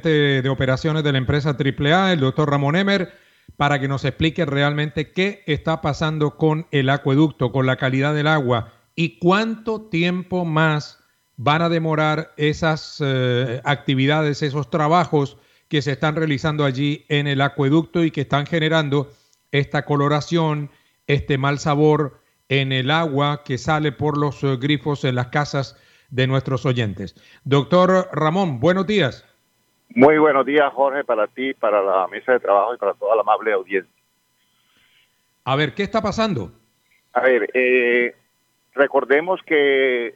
de operaciones de la empresa AAA, el doctor Ramón Emer, para que nos explique realmente qué está pasando con el acueducto, con la calidad del agua y cuánto tiempo más van a demorar esas eh, actividades, esos trabajos que se están realizando allí en el acueducto y que están generando esta coloración, este mal sabor en el agua que sale por los eh, grifos en las casas de nuestros oyentes. Doctor Ramón, buenos días. Muy buenos días, Jorge, para ti, para la mesa de trabajo y para toda la amable audiencia. A ver, ¿qué está pasando? A ver, eh, recordemos que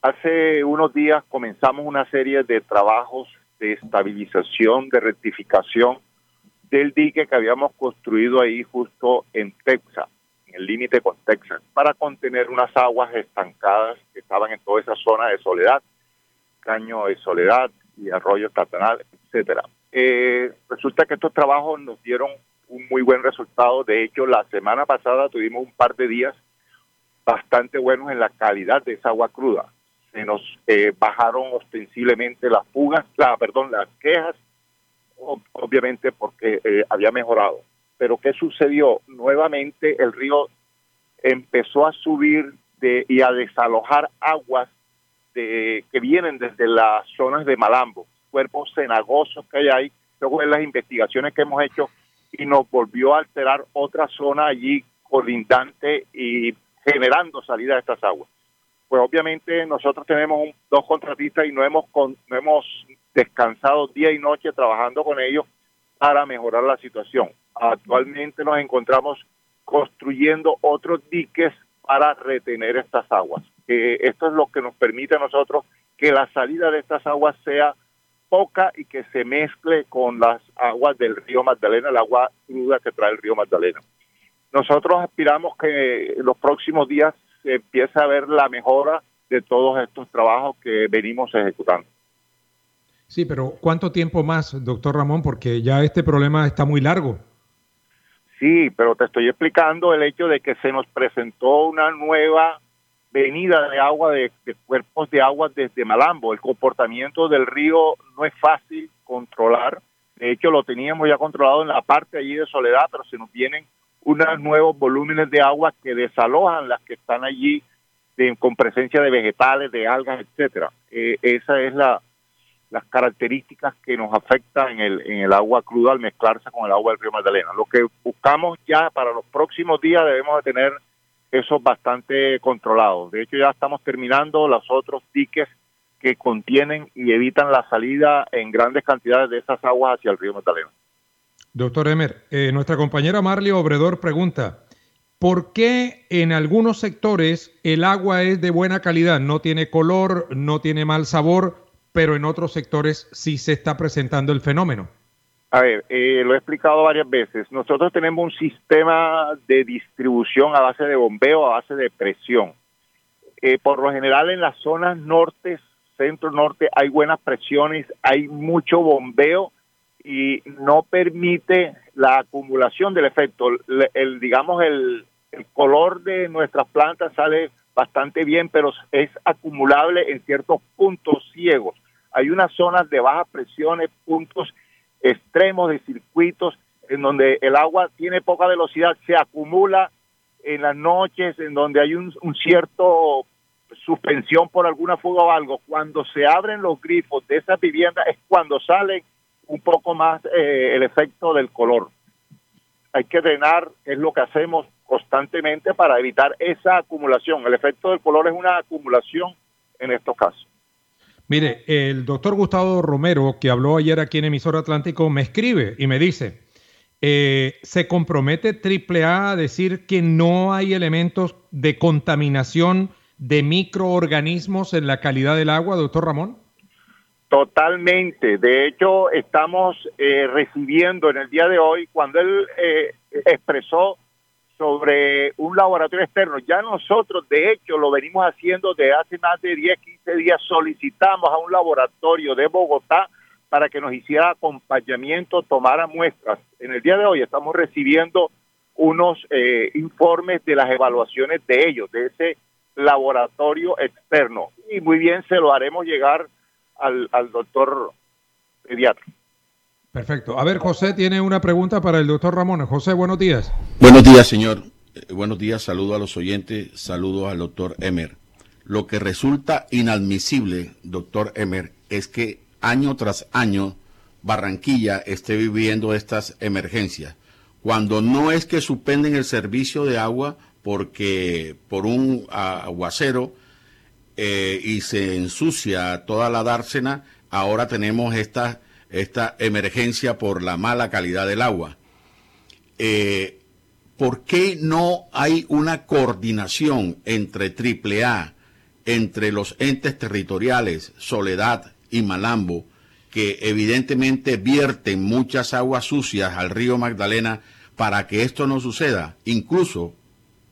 hace unos días comenzamos una serie de trabajos de estabilización, de rectificación del dique que habíamos construido ahí justo en Texas, en el límite con Texas, para contener unas aguas estancadas que estaban en toda esa zona de soledad, caño de soledad, y Arroyo Tatanal, etcétera. Eh, resulta que estos trabajos nos dieron un muy buen resultado. De hecho, la semana pasada tuvimos un par de días bastante buenos en la calidad de esa agua cruda. Se nos eh, bajaron ostensiblemente las fugas, la, perdón, las quejas, obviamente porque eh, había mejorado. Pero ¿qué sucedió? Nuevamente el río empezó a subir de, y a desalojar aguas que vienen desde las zonas de Malambo, cuerpos cenagosos que hay ahí, luego en las investigaciones que hemos hecho y nos volvió a alterar otra zona allí colindante y generando salida de estas aguas. Pues obviamente nosotros tenemos dos contratistas y no hemos, no hemos descansado día y noche trabajando con ellos para mejorar la situación. Actualmente nos encontramos construyendo otros diques para retener estas aguas esto es lo que nos permite a nosotros que la salida de estas aguas sea poca y que se mezcle con las aguas del río Magdalena, el agua cruda que trae el río Magdalena. Nosotros aspiramos que en los próximos días se empiece a ver la mejora de todos estos trabajos que venimos ejecutando. Sí, pero ¿cuánto tiempo más, doctor Ramón? Porque ya este problema está muy largo. Sí, pero te estoy explicando el hecho de que se nos presentó una nueva venida de agua, de, cuerpos de agua desde Malambo. El comportamiento del río no es fácil controlar. De hecho, lo teníamos ya controlado en la parte allí de Soledad, pero se nos vienen unos nuevos volúmenes de agua que desalojan las que están allí con presencia de vegetales, de algas, etcétera. Eh, esa es la, las características que nos afectan en el, en el agua cruda al mezclarse con el agua del río Magdalena. Lo que buscamos ya para los próximos días debemos de tener eso es bastante controlado. De hecho, ya estamos terminando los otros diques que contienen y evitan la salida en grandes cantidades de esas aguas hacia el río Magdalena. Doctor Emer, eh, nuestra compañera Marley Obredor pregunta, ¿por qué en algunos sectores el agua es de buena calidad, no tiene color, no tiene mal sabor, pero en otros sectores sí se está presentando el fenómeno? A ver, eh, lo he explicado varias veces. Nosotros tenemos un sistema de distribución a base de bombeo, a base de presión. Eh, por lo general en las zonas norte, centro-norte, hay buenas presiones, hay mucho bombeo y no permite la acumulación del efecto. El, digamos, el, el color de nuestras plantas sale bastante bien, pero es acumulable en ciertos puntos ciegos. Hay unas zonas de bajas presiones, puntos extremos de circuitos en donde el agua tiene poca velocidad, se acumula en las noches, en donde hay un, cierto suspensión por alguna fuga o algo. Cuando se abren los grifos de esas viviendas es cuando sale un poco más eh, el efecto del color. Hay que drenar, es lo que hacemos constantemente para evitar esa acumulación. El efecto del color es una acumulación en estos casos. Mire, el doctor Gustavo Romero, que habló ayer aquí en Emisor Atlántico, me escribe y me dice, eh, ¿se compromete AAA a decir que no hay elementos de contaminación de microorganismos en la calidad del agua, doctor Ramón? Totalmente. De hecho, estamos eh, recibiendo en el día de hoy, cuando él eh, expresó sobre un laboratorio externo, ya nosotros, de hecho, lo venimos haciendo de hace más de 10, 15 días, solicitamos a un laboratorio de Bogotá para que nos hiciera acompañamiento, tomara muestras. En el día de hoy estamos recibiendo unos eh, informes de las evaluaciones de ellos, de ese laboratorio externo. Y muy bien se lo haremos llegar al, doctor pediatra. Perfecto. A ver, José tiene una pregunta para el doctor Ramón. José, buenos días. Buenos días, señor. Eh, buenos días, saludo a los oyentes, saludo al doctor Emer. Lo que resulta inadmisible, doctor Emer, es que año tras año Barranquilla esté viviendo estas emergencias. Cuando no es que suspenden el servicio de agua porque por un aguacero eh, y se ensucia toda la dársena, ahora tenemos esta, esta emergencia por la mala calidad del agua. Eh, ¿Por qué no hay una coordinación entre AAA, entre los entes territoriales, Soledad y Malambo, que evidentemente vierten muchas aguas sucias al río Magdalena para que esto no suceda? Incluso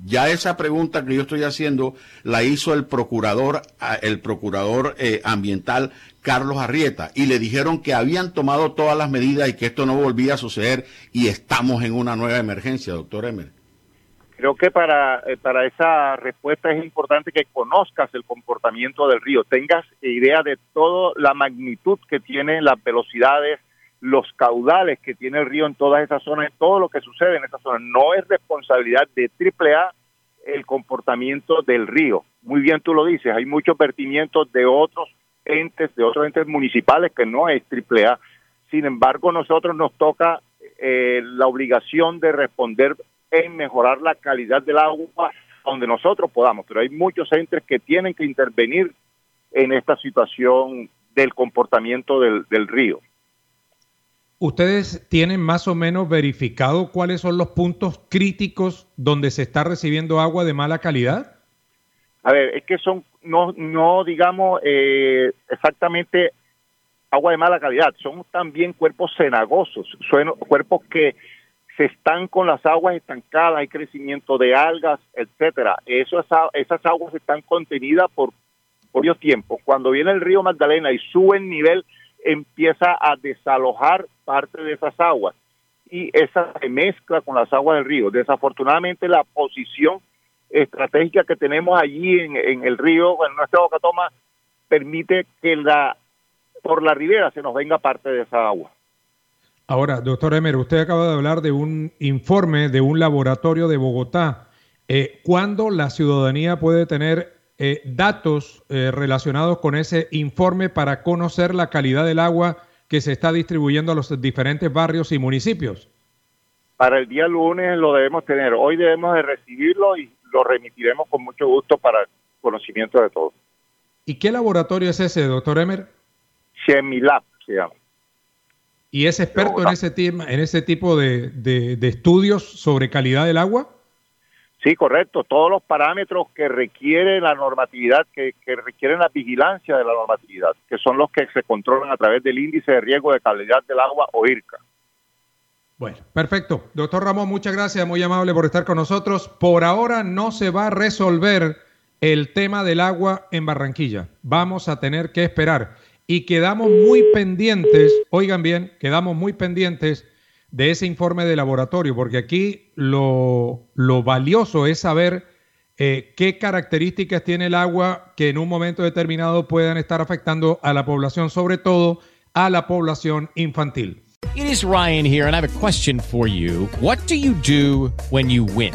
ya esa pregunta que yo estoy haciendo la hizo el procurador, el procurador eh, ambiental Carlos Arrieta y le dijeron que habían tomado todas las medidas y que esto no volvía a suceder y estamos en una nueva emergencia, doctor Emer. Creo que para, eh, para esa respuesta es importante que conozcas el comportamiento del río, tengas idea de toda la magnitud que tiene las velocidades, los caudales que tiene el río en todas esas zonas, todo lo que sucede en esas zonas. No es responsabilidad de AAA el comportamiento del río. Muy bien tú lo dices, hay muchos vertimientos de otros entes, de otros entes municipales que no es AAA. Sin embargo, nosotros nos toca eh, la obligación de responder en mejorar la calidad del agua donde nosotros podamos, pero hay muchos entes que tienen que intervenir en esta situación del comportamiento del río. ¿Ustedes tienen más o menos verificado cuáles son los puntos críticos donde se está recibiendo agua de mala calidad? A ver, es que son, no, no digamos eh, exactamente agua de mala calidad, son también cuerpos cenagosos, son cuerpos que se están con las aguas estancadas, hay crecimiento de algas, etcétera. Eso, esas aguas están contenidas por varios tiempos. Cuando viene el río Magdalena y sube el nivel, empieza a desalojar parte de esas aguas y esa se mezcla con las aguas del río. Desafortunadamente la posición estratégica que tenemos allí en, el río, en nuestra boca toma, permite que la por la ribera se nos venga parte de esa agua. Ahora, doctor Emer, usted acaba de hablar de un informe de un laboratorio de Bogotá. Eh, ¿Cuándo la ciudadanía puede tener eh, datos eh, relacionados con ese informe para conocer la calidad del agua que se está distribuyendo a los diferentes barrios y municipios? Para el día lunes lo debemos tener. Hoy debemos de recibirlo y lo remitiremos con mucho gusto para conocimiento de todos. ¿Y qué laboratorio es ese, doctor Emer? Chemilab se llama. ¿Y es experto en ese, tema, en ese tipo de estudios sobre calidad del agua? Sí, correcto. Todos los parámetros que requiere la normatividad, que, requieren la vigilancia de la normatividad, que son los que se controlan a través del índice de riesgo de calidad del agua o IRCA. Bueno, perfecto. Doctor Ramón, muchas gracias, muy amable por estar con nosotros. Por ahora no se va a resolver el tema del agua en Barranquilla. Vamos a tener que esperar. Y quedamos muy pendientes, oigan bien, quedamos muy pendientes de ese informe de laboratorio, porque aquí lo, valioso es saber eh, qué características tiene el agua que en un momento determinado puedan estar afectando a la población, sobre todo a la población infantil. It is Ryan here and I have a question for you. What do you do when you win?